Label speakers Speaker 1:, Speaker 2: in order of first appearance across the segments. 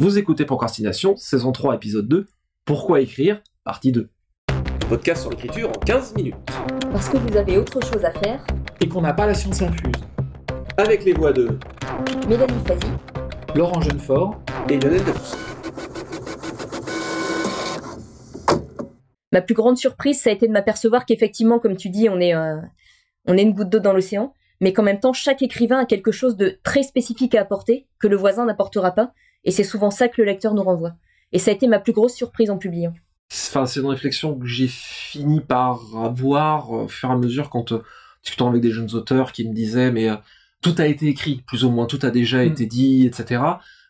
Speaker 1: Vous écoutez Procrastination, saison 3, épisode 2. Pourquoi écrire Partie 2. Podcast sur l'écriture en 15 minutes.
Speaker 2: Parce que vous avez autre chose à faire.
Speaker 3: Et qu'on n'a pas la science infuse.
Speaker 1: Avec les voix de
Speaker 2: Mélanie Fazi,
Speaker 3: Laurent Jeunefort.
Speaker 1: et Lionel Debus.
Speaker 2: ma plus grande surprise, ça a été de m'apercevoir qu'effectivement, comme tu dis, on est, euh, on est une goutte d'eau dans l'océan, mais qu'en même temps, chaque écrivain a quelque chose de très spécifique à apporter, que le voisin n'apportera pas, et c'est souvent ça que le lecteur nous renvoie. Et ça a été ma plus grosse surprise en publiant.
Speaker 1: Enfin, c'est une réflexion que j'ai fini par avoir euh, au fur et à mesure quand euh, discutant avec des jeunes auteurs qui me disaient mais euh, tout a été écrit, plus ou moins tout a déjà
Speaker 3: Mm.
Speaker 1: été dit, etc.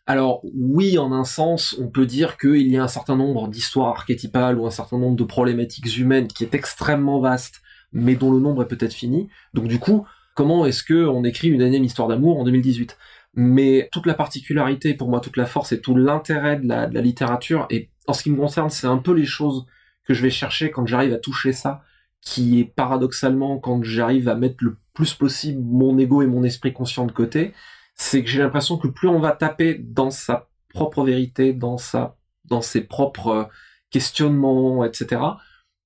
Speaker 1: Alors oui, en un sens, on peut dire qu'il y a un certain nombre d'histoires archétypales ou un certain nombre de problématiques humaines qui est extrêmement vaste, mais dont le nombre est peut-être fini. Donc du coup, comment est-ce que on écrit une énième histoire d'amour en 2018 Mais toute la particularité, pour moi, toute la force et tout l'intérêt de la, littérature, et en ce qui me concerne, c'est un peu les choses que je vais chercher quand j'arrive à toucher ça, qui est paradoxalement quand j'arrive à mettre le plus possible mon ego et mon esprit conscient de côté, c'est que j'ai l'impression que plus on va taper dans sa propre vérité, dans sa, dans ses propres euh, questionnements, etc.,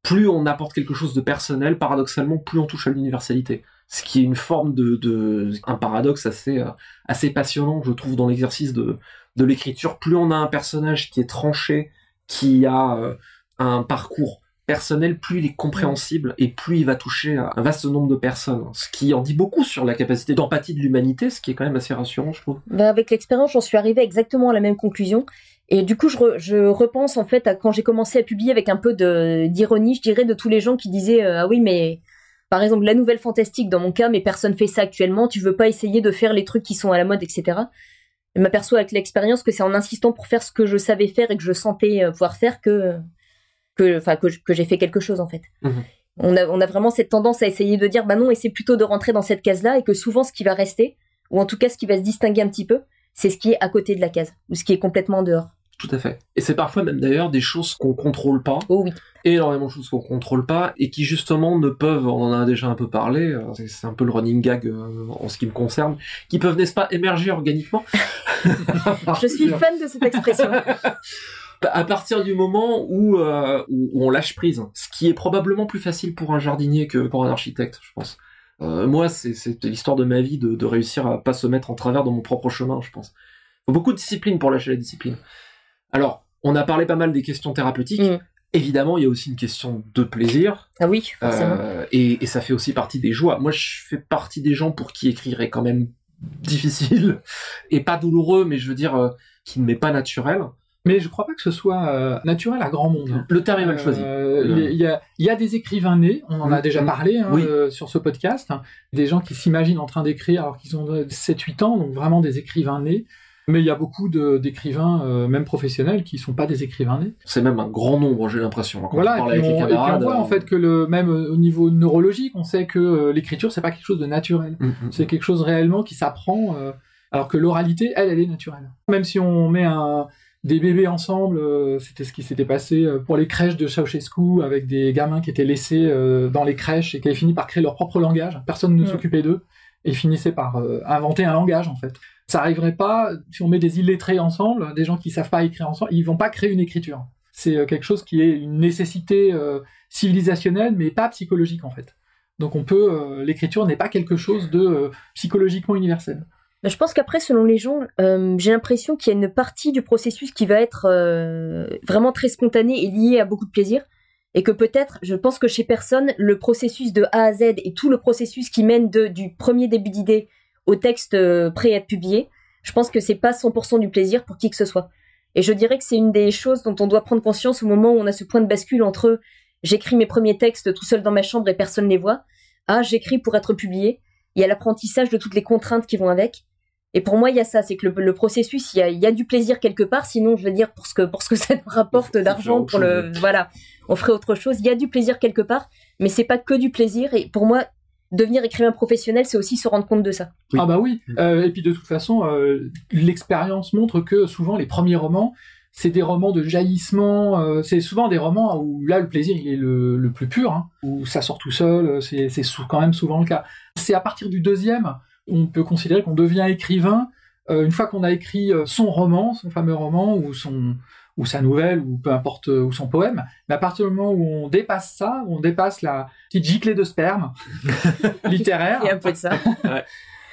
Speaker 1: plus on apporte quelque chose de personnel, paradoxalement, plus on touche à l'universalité. Ce qui est une forme de, un paradoxe assez, euh, assez passionnant, je trouve, dans l'exercice de, de l'écriture. Plus on a un personnage qui est tranché, qui a euh, un parcours personnel, plus il est compréhensible et plus il va toucher un vaste nombre de personnes. Ce qui en dit beaucoup sur la capacité d'empathie de l'humanité, ce qui est quand même assez rassurant, je trouve.
Speaker 2: Ben, avec l'expérience, j'en suis arrivée exactement à la même conclusion. Et du coup, je, je repense en fait à quand j'ai commencé à publier avec un peu d'ironie, je dirais, de tous les gens qui disaient euh, Ah oui, mais par exemple, la nouvelle fantastique, dans mon cas, mais personne fait ça actuellement, tu veux pas essayer de faire les trucs qui sont à la mode, etc. Je m'aperçois avec l'expérience que c'est en insistant pour faire ce que je savais faire et que je sentais euh, pouvoir faire que, que, enfin, que, j'ai fait quelque chose en fait.
Speaker 1: Mhm.
Speaker 2: On, a, on a vraiment cette tendance à essayer de dire bah non, et c'est plutôt de rentrer dans cette case-là et que souvent ce qui va rester, ou en tout cas ce qui va se distinguer un petit peu, c'est ce qui est à côté de la case, ou ce qui est complètement en dehors.
Speaker 1: Tout à fait. Et c'est parfois même d'ailleurs des choses qu'on contrôle pas,
Speaker 2: Oh oui.
Speaker 1: énormément de choses qu'on contrôle pas, et qui justement ne peuvent, on en a déjà un peu parlé, euh, c'est- un peu le running gag euh, en ce qui me concerne, qui peuvent, n'est-ce pas, émerger organiquement.
Speaker 2: Je suis fan de cette expression.
Speaker 1: à partir du moment où, euh, où on lâche prise, ce qui est probablement plus facile pour un jardinier que pour un architecte, je pense. Euh, moi, c'est c'est l'histoire de ma vie de, de réussir à pas se mettre en travers dans mon propre chemin, je pense. Faut beaucoup de discipline pour lâcher la discipline. Alors, on a parlé pas mal des questions thérapeutiques.
Speaker 2: Mm.
Speaker 1: Évidemment, il y a aussi une question de plaisir,
Speaker 2: Ah oui, forcément.
Speaker 1: euh, et, et ça fait aussi partie des joies. Moi, je fais partie des gens pour qui écrire est quand même difficile et pas douloureux, mais je veux dire, euh, qui ne m'est pas naturel.
Speaker 3: Mais je crois pas que ce soit euh, naturel à grand monde.
Speaker 1: Le terme est mal choisi.
Speaker 3: Euh, Il y, a, il y a des écrivains nés, on en a
Speaker 1: Mm,
Speaker 3: déjà
Speaker 1: mm.
Speaker 3: parlé hein,
Speaker 1: Oui.
Speaker 3: euh, sur ce podcast, hein. des gens qui s'imaginent en train d'écrire alors qu'ils ont 7-8 ans, donc vraiment des écrivains nés. Mais il y a beaucoup d'écrivains, euh, même professionnels, qui sont pas des écrivains nés.
Speaker 1: C'est même un grand nombre, j'ai l'impression. Quand
Speaker 3: voilà,
Speaker 1: on
Speaker 3: et puis, on,
Speaker 1: les
Speaker 3: et puis on
Speaker 1: camarades.
Speaker 3: voit en
Speaker 1: euh,
Speaker 3: fait que le même euh, au niveau neurologique, on sait que euh, l'écriture c'est pas quelque chose de naturel.
Speaker 1: mm, mm.
Speaker 3: C'est quelque chose réellement qui s'apprend, euh, alors que l'oralité, elle, elle est naturelle. Même si on met un, des bébés ensemble, euh, c'était ce qui s'était passé pour les crèches de Ceausescu, avec des gamins qui étaient laissés euh, dans les crèches et qui avaient fini par créer leur propre langage. Personne ne
Speaker 2: Mm.
Speaker 3: s'occupait d'eux et finissaient par euh, inventer un langage, en fait. Ça arriverait pas, si on met des illettrés ensemble, des gens qui savent pas écrire ensemble, ils vont pas créer une écriture. C'est euh, quelque chose qui est une nécessité euh, civilisationnelle, mais pas psychologique, en fait. Donc on peut, euh, l'écriture n'est pas quelque chose de psychologiquement universel.
Speaker 2: Mais je pense qu'après, selon les gens, j'ai l'impression qu'il y a une partie du processus qui va être vraiment très spontanée et liée à beaucoup de plaisir. Et que peut-être, je pense que chez personne, le processus de A à Z et tout le processus qui mène du premier début d'idée au texte euh, prêt à être publié, je pense que c'est pas 100% du plaisir pour qui que ce soit. Et je dirais que c'est une des choses dont on doit prendre conscience au moment où on a ce point de bascule entre j'écris mes premiers textes tout seul dans ma chambre et personne les voit, à j'écris pour être publié. Il y a l'apprentissage de toutes les contraintes qui vont avec. Et pour moi, il y a ça, c'est que le, le processus, il y, a, il y a du plaisir quelque part. Sinon, je veux dire pour ce que pour ce que ça nous rapporte d'argent, pour le voilà, on ferait autre chose. Il y a du plaisir quelque part, mais c'est pas que du plaisir. Et pour moi, devenir écrivain professionnel, c'est aussi se rendre compte de ça.
Speaker 1: Oui.
Speaker 3: Ah bah oui. Euh, et puis de toute façon, euh, l'expérience montre que souvent les premiers romans, c'est des romans de jaillissement. euh, c'est souvent des romans où là le plaisir il est le, le plus pur, hein, où ça sort tout seul. C'est quand même souvent le cas. C'est à partir du deuxième, on peut considérer qu'on devient écrivain une fois qu'on a écrit son roman, son fameux roman ou son ou sa nouvelle ou peu importe ou son poème, mais à partir du moment où on dépasse ça, où on dépasse la petite giclée de sperme littéraire,
Speaker 2: il y a un peu de ça.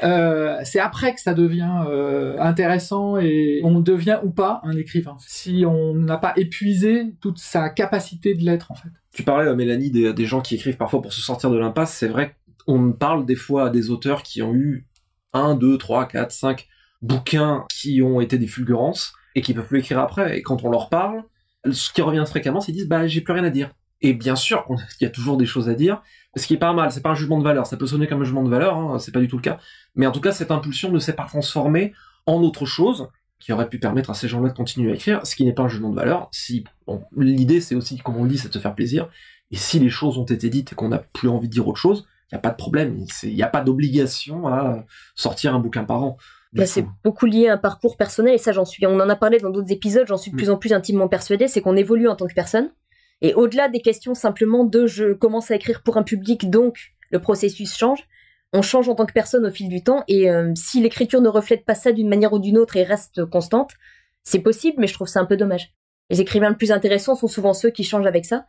Speaker 3: Euh, c'est après que ça devient euh, intéressant et on devient ou pas un écrivain. Si on n'a pas épuisé toute sa capacité de l'être, en fait.
Speaker 1: Tu parlais, à Mélanie, des, des, gens qui écrivent parfois pour se sortir de l'impasse. C'est vrai qu'on parle des fois à des auteurs qui ont eu un, deux, trois, quatre, cinq bouquins qui ont été des fulgurances et qui peuvent plus écrire après. Et quand on leur parle, ce qui revient fréquemment, c'est qu'ils disent bah j'ai plus rien à dire. Et bien sûr qu'il y a toujours des choses à dire, ce qui est pas mal. C'est pas un jugement de valeur. Ça peut sonner comme un jugement de valeur, hein, c'est pas du tout le cas. Mais en tout cas, cette impulsion ne s'est pas transformée en autre chose qui aurait pu permettre à ces gens-là de continuer à écrire, ce qui n'est pas un jugement de valeur. Si l'idée, c'est aussi, comme on le dit, c'est de se faire plaisir. Et si les choses ont été dites et qu'on n'a plus envie de dire autre chose, il n'y a pas de problème. Il n'y a pas d'obligation à sortir un bouquin par an.
Speaker 2: Bah, c'est beaucoup lié à un parcours personnel et ça j'en suis on en a parlé dans d'autres épisodes j'en suis de mm. plus en plus intimement persuadée c'est qu'on évolue en tant que personne. Et au-delà des questions simplement de je commence à écrire pour un public donc le processus change on change en tant que personne au fil du temps et euh, si l'écriture ne reflète pas ça d'une manière ou d'une autre et reste constante c'est possible mais je trouve ça un peu dommage. Les écrivains les plus intéressants sont souvent ceux qui changent avec ça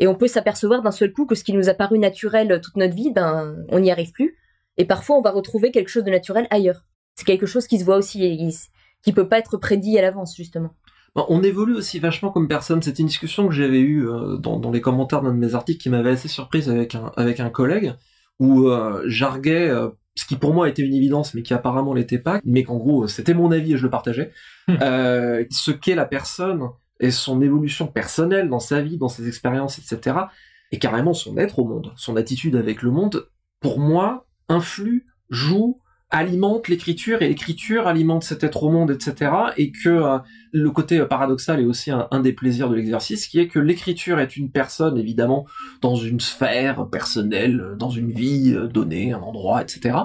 Speaker 2: et on peut s'apercevoir d'un seul coup que ce qui nous a paru naturel toute notre vie ben on n'y arrive plus et parfois on va retrouver quelque chose de naturel ailleurs c'est quelque chose qui se voit aussi et qui peut pas être prédit à l'avance justement.
Speaker 1: On évolue aussi vachement comme personne. C'était une discussion que j'avais eue euh, dans, les commentaires d'un de mes articles qui m'avait assez surprise avec un, avec un collègue, où euh, j'arguais euh, ce qui pour moi était une évidence, mais qui apparemment l'était pas, mais qu'en gros c'était mon avis et je le partageais, hmm. ce qu'est la personne et son évolution personnelle dans sa vie, dans ses expériences, etc., et carrément son être au monde, son attitude avec le monde, pour moi, influe, joue alimente l'écriture et l'écriture alimente cet être au monde, etc. Et que euh, le côté euh, paradoxal est aussi un, des plaisirs de l'exercice, qui est que l'écriture est une personne, évidemment, dans une sphère personnelle, euh, dans une vie donnée, un endroit, etc.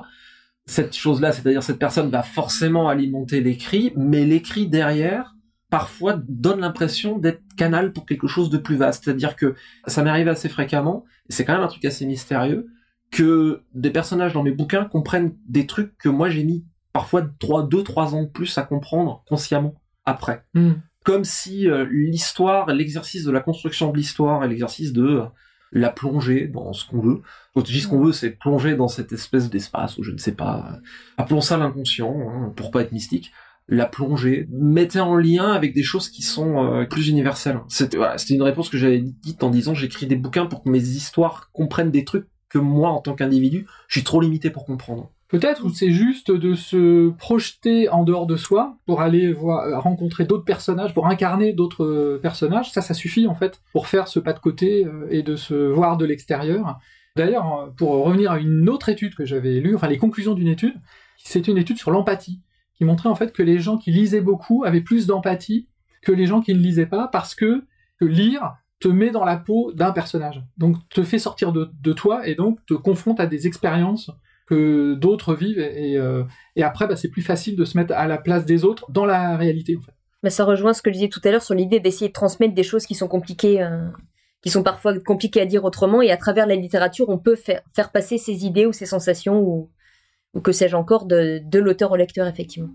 Speaker 1: Cette chose-là, c'est-à-dire cette personne va forcément alimenter l'écrit, mais l'écrit derrière, parfois donne l'impression d'être canal pour quelque chose de plus vaste. C'est-à-dire que ça m'arrive assez fréquemment, et c'est quand même un truc assez mystérieux, que des personnages dans mes bouquins comprennent des trucs que moi j'ai mis parfois 3, 2, 3 ans de plus à comprendre consciemment après. Hmm. Comme si euh, l'histoire, l'exercice de la construction de l'histoire et l'exercice de euh, la plongée dans ce qu'on veut. Quand je dis ce qu'on veut, c'est plonger dans cette espèce d'espace où je ne sais pas, euh, appelons ça l'inconscient, hein, pour pas être mystique. La plongée mettait en lien avec des choses qui sont plus universelles. C'était une réponse que j'avais dite en disant j'écris des bouquins pour que mes histoires comprennent des trucs que moi, en tant qu'individu, je suis trop limité pour comprendre.
Speaker 3: Peut-être ou c'est juste de se projeter en dehors de soi pour aller voir, rencontrer d'autres personnages, pour incarner d'autres euh, personnages. Ça, ça suffit en fait pour faire ce pas de côté euh, et de se voir de l'extérieur. D'ailleurs, pour revenir à une autre étude que j'avais lue, enfin les conclusions d'une étude, c'est une étude sur l'empathie qui montrait en fait que les gens qui lisaient beaucoup avaient plus d'empathie que les gens qui ne lisaient pas parce que lire te met dans la peau d'un personnage. Donc te fait sortir de, toi et donc te confronte à des expériences que d'autres vivent et, euh, après bah, c'est plus facile de se mettre à la place des autres dans la réalité en fait.
Speaker 2: Bah, ça rejoint ce que je disais tout à l'heure sur l'idée d'essayer de transmettre des choses qui sont compliquées, euh, qui sont parfois compliquées à dire autrement et à travers la littérature on peut faire, passer ses idées ou ses sensations ou, que sais-je encore de l'auteur au lecteur effectivement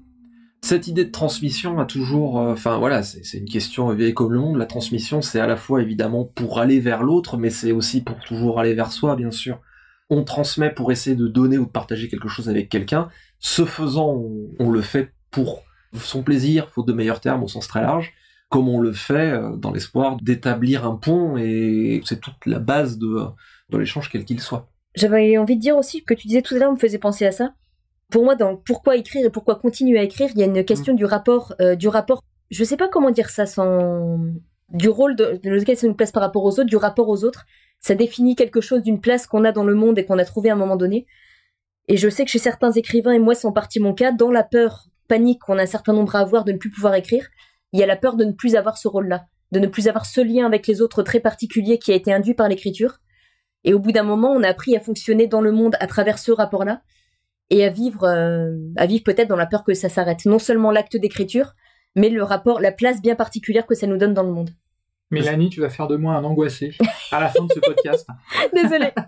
Speaker 1: cette idée de transmission a toujours, euh, enfin voilà, c'est une question vieille comme le monde. La transmission, c'est à la fois évidemment pour aller vers l'autre, mais c'est aussi pour toujours aller vers soi, bien sûr. On transmet pour essayer de donner ou de partager quelque chose avec quelqu'un. Ce faisant, on, le fait pour son plaisir, faute de meilleurs termes au sens très large, comme on le fait euh, dans l'espoir d'établir un pont, et c'est toute la base de, de l'échange quel qu'il soit.
Speaker 2: J'avais envie de dire aussi que tu disais tout à l'heure, me faisait penser à ça pour moi, dans pourquoi écrire et pourquoi continuer à écrire, il y a une question mm. du rapport, euh, du rapport. Je sais pas comment dire ça sans du rôle de, lequel c'est une place par rapport aux autres, du rapport aux autres. Ça définit quelque chose d'une place qu'on a dans le monde et qu'on a trouvé à un moment donné. Et je sais que chez certains écrivains, et moi c'est en partie mon cas, dans la peur, panique qu'on a un certain nombre à avoir de ne plus pouvoir écrire, il y a la peur de ne plus avoir ce rôle-là, de ne plus avoir ce lien avec les autres très particulier qui a été induit par l'écriture. Et au bout d'un moment, on a appris à fonctionner dans le monde à travers ce rapport-là et à vivre, euh, à vivre peut-être dans la peur que ça s'arrête. Non seulement l'acte d'écriture, mais le rapport, la place bien particulière que ça nous donne dans le monde.
Speaker 3: Mélanie, tu vas faire de moi un angoissé à la fin de ce podcast.
Speaker 2: Désolée.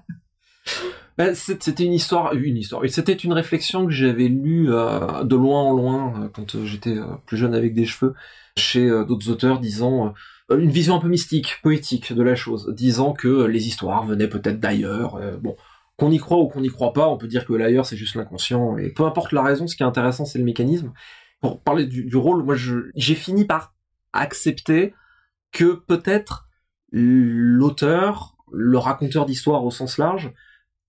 Speaker 1: Ben, c'était une histoire, une histoire. Et c'était une réflexion que j'avais lue euh, de loin en loin euh, quand euh, j'étais plus jeune avec des cheveux chez d'autres auteurs, disant une vision un peu mystique, poétique de la chose, disant que les histoires venaient peut-être d'ailleurs. bon, qu'on y croit ou qu'on n'y croit pas, on peut dire que l'ailleurs c'est juste l'inconscient. Et peu importe la raison, ce qui est intéressant c'est le mécanisme. Pour parler du, rôle, moi j'ai fini par accepter que peut-être l'auteur, le raconteur d'histoire au sens large,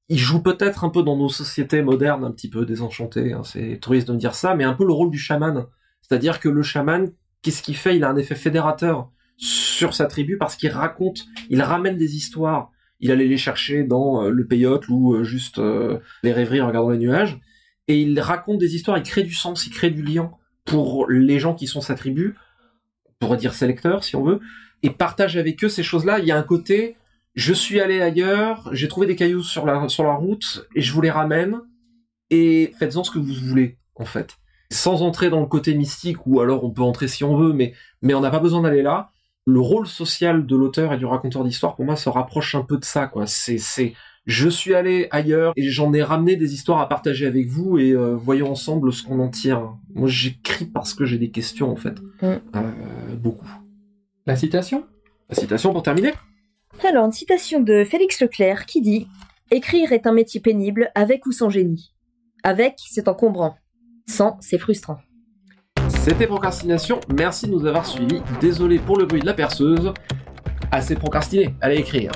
Speaker 1: il joue peut-être un peu dans nos sociétés modernes, un petit peu désenchantées, hein, c'est triste de me dire ça, mais un peu le rôle du chaman. C'est-à-dire que le chaman, qu'est-ce qu'il fait? Il a un effet fédérateur sur sa tribu parce qu'il raconte, il ramène des histoires. Il allait les chercher dans euh, le peyote ou euh, juste euh, les rêveries en regardant les nuages. Et il raconte des histoires, il crée du sens, il crée du lien pour les gens qui sont sa tribu, pourrait dire ses si on veut, et partage avec eux ces choses-là. Il y a un côté, je suis allé ailleurs, j'ai trouvé des cailloux sur la, sur la route, et je vous les ramène, et faites-en ce que vous voulez, en fait. Sans entrer dans le côté mystique, ou alors on peut entrer si on veut, mais, mais on n'a pas besoin d'aller là. Le rôle social de l'auteur et du raconteur d'histoire, pour moi, se rapproche un peu de ça, quoi. C'est, c'est, je suis allé ailleurs et j'en ai ramené des histoires à partager avec vous et euh, voyons ensemble ce qu'on en tire. Moi, j'écris parce que j'ai des questions, en fait. Mm. Euh, beaucoup.
Speaker 3: La citation?
Speaker 1: La citation pour terminer?
Speaker 2: Alors, une citation de Félix Leclerc qui dit Écrire est un métier pénible, avec ou sans génie. Avec, c'est encombrant. Sans, c'est frustrant.
Speaker 1: C'était Procrastination, merci de nous avoir suivis. Désolé pour le bruit de la perceuse. Assez procrastiné, allez écrire.